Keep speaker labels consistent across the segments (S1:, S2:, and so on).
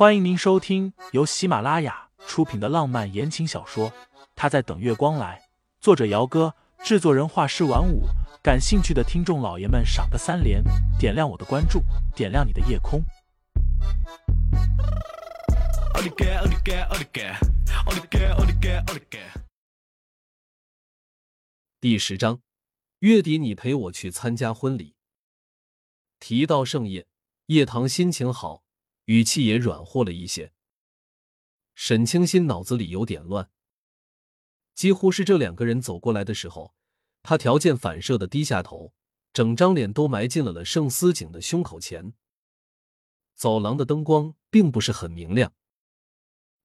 S1: 欢迎您收听由喜马拉雅出品的浪漫言情小说《他在等月光来》，作者：姚哥，制作人：画师晚舞。感兴趣的听众老爷们，赏个三连，点亮我的关注，点亮你的夜空。
S2: 第十章，月底你陪我去参加婚礼。提到盛宴，叶棠心情好。语气也软和了一些。沈清心脑子里有点乱，几乎是这两个人走过来的时候，他条件反射的低下头，整张脸都埋进了了盛思景的胸口前。走廊的灯光并不是很明亮，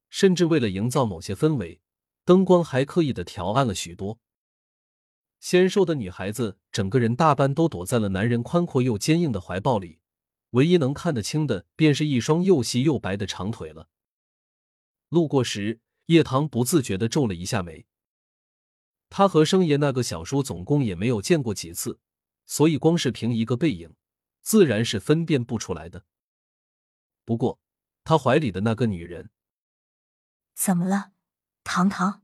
S2: 甚至为了营造某些氛围，灯光还刻意的调暗了许多。纤瘦的女孩子整个人大半都躲在了男人宽阔又坚硬的怀抱里。唯一能看得清的，便是一双又细又白的长腿了。路过时，叶棠不自觉的皱了一下眉。他和生爷那个小叔总共也没有见过几次，所以光是凭一个背影，自然是分辨不出来的。不过，他怀里的那个女人，
S3: 怎么了，糖糖？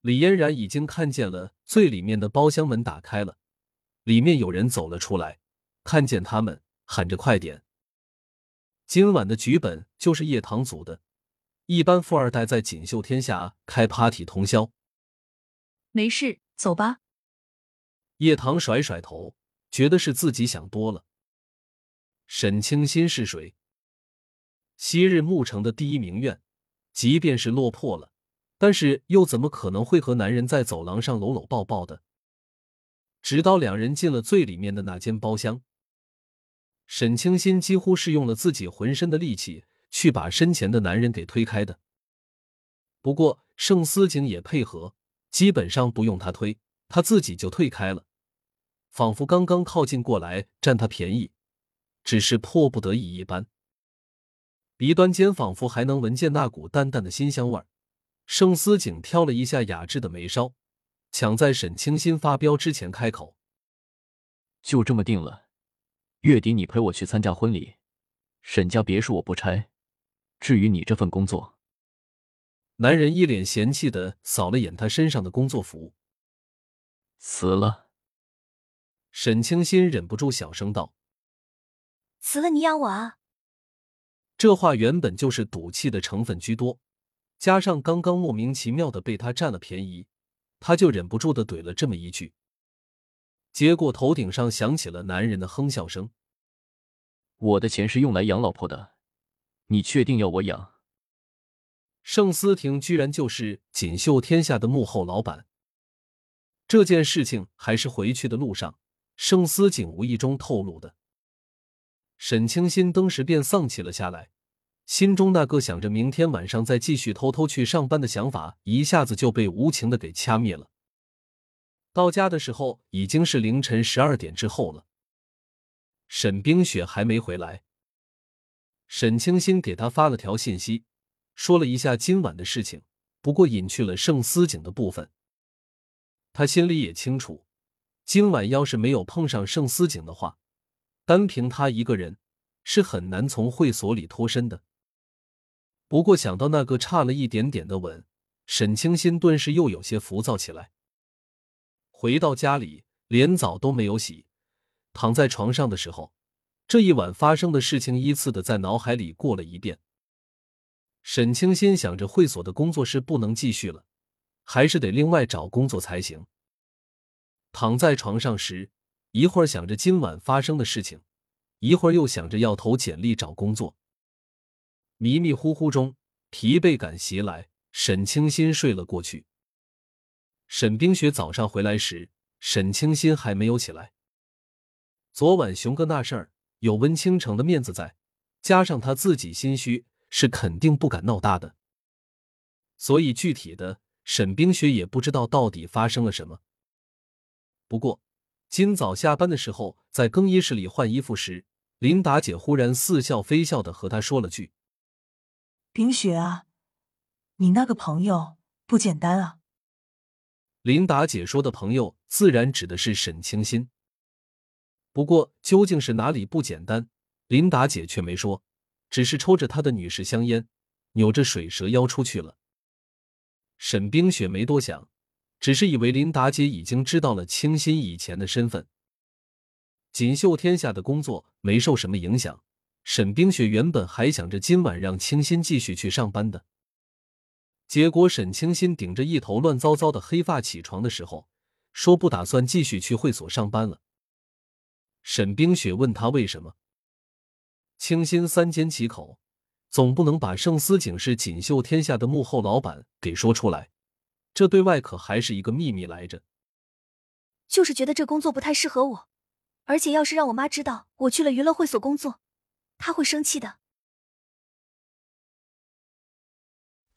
S2: 李嫣然已经看见了最里面的包厢门打开了，里面有人走了出来，看见他们。喊着快点！今晚的剧本就是叶棠组的，一般富二代在锦绣天下开 party 通宵。
S3: 没事，走吧。
S2: 叶棠甩甩头，觉得是自己想多了。沈清心是谁？昔日沐城的第一名媛，即便是落魄了，但是又怎么可能会和男人在走廊上搂搂抱抱的？直到两人进了最里面的那间包厢。沈清心几乎是用了自己浑身的力气去把身前的男人给推开的。不过盛思景也配合，基本上不用他推，他自己就退开了，仿佛刚刚靠近过来占他便宜，只是迫不得已一般。鼻端间仿佛还能闻见那股淡淡的新香味儿。盛思景挑了一下雅致的眉梢，抢在沈清心发飙之前开口：“
S4: 就这么定了。”月底你陪我去参加婚礼，沈家别墅我不拆。至于你这份工作，
S2: 男人一脸嫌弃的扫了眼他身上的工作服，
S4: 辞了。
S2: 沈清心忍不住小声道：“
S3: 辞了你养我啊？”
S2: 这话原本就是赌气的成分居多，加上刚刚莫名其妙的被他占了便宜，他就忍不住的怼了这么一句。结果头顶上响起了男人的哼笑声。
S4: 我的钱是用来养老婆的，你确定要我养？
S2: 盛思婷居然就是锦绣天下的幕后老板。这件事情还是回去的路上，盛思景无意中透露的。沈清心当时便丧气了下来，心中那个想着明天晚上再继续偷偷去上班的想法，一下子就被无情的给掐灭了。到家的时候已经是凌晨十二点之后了，沈冰雪还没回来。沈清心给他发了条信息，说了一下今晚的事情，不过隐去了盛思景的部分。他心里也清楚，今晚要是没有碰上盛思景的话，单凭他一个人是很难从会所里脱身的。不过想到那个差了一点点的吻，沈清心顿时又有些浮躁起来。回到家里，连澡都没有洗，躺在床上的时候，这一晚发生的事情依次的在脑海里过了一遍。沈清心想着会所的工作室不能继续了，还是得另外找工作才行。躺在床上时，一会儿想着今晚发生的事情，一会儿又想着要投简历找工作。迷迷糊糊中，疲惫感袭来，沈清心睡了过去。沈冰雪早上回来时，沈清心还没有起来。昨晚熊哥那事儿有温倾城的面子在，加上他自己心虚，是肯定不敢闹大的。所以具体的，沈冰雪也不知道到底发生了什么。不过今早下班的时候，在更衣室里换衣服时，琳达姐忽然似笑非笑的和他说了句：“
S5: 冰雪啊，你那个朋友不简单啊。”
S2: 琳达姐说的朋友，自然指的是沈清心。不过，究竟是哪里不简单，琳达姐却没说，只是抽着他的女士香烟，扭着水蛇腰出去了。沈冰雪没多想，只是以为林达姐已经知道了清新以前的身份。锦绣天下的工作没受什么影响，沈冰雪原本还想着今晚让清新继续去上班的。结果沈清新顶着一头乱糟糟的黑发起床的时候，说不打算继续去会所上班了。沈冰雪问他为什么，清新三缄其口。总不能把盛思景是锦绣天下的幕后老板给说出来，这对外可还是一个秘密来着。
S3: 就是觉得这工作不太适合我，而且要是让我妈知道我去了娱乐会所工作，她会生气的。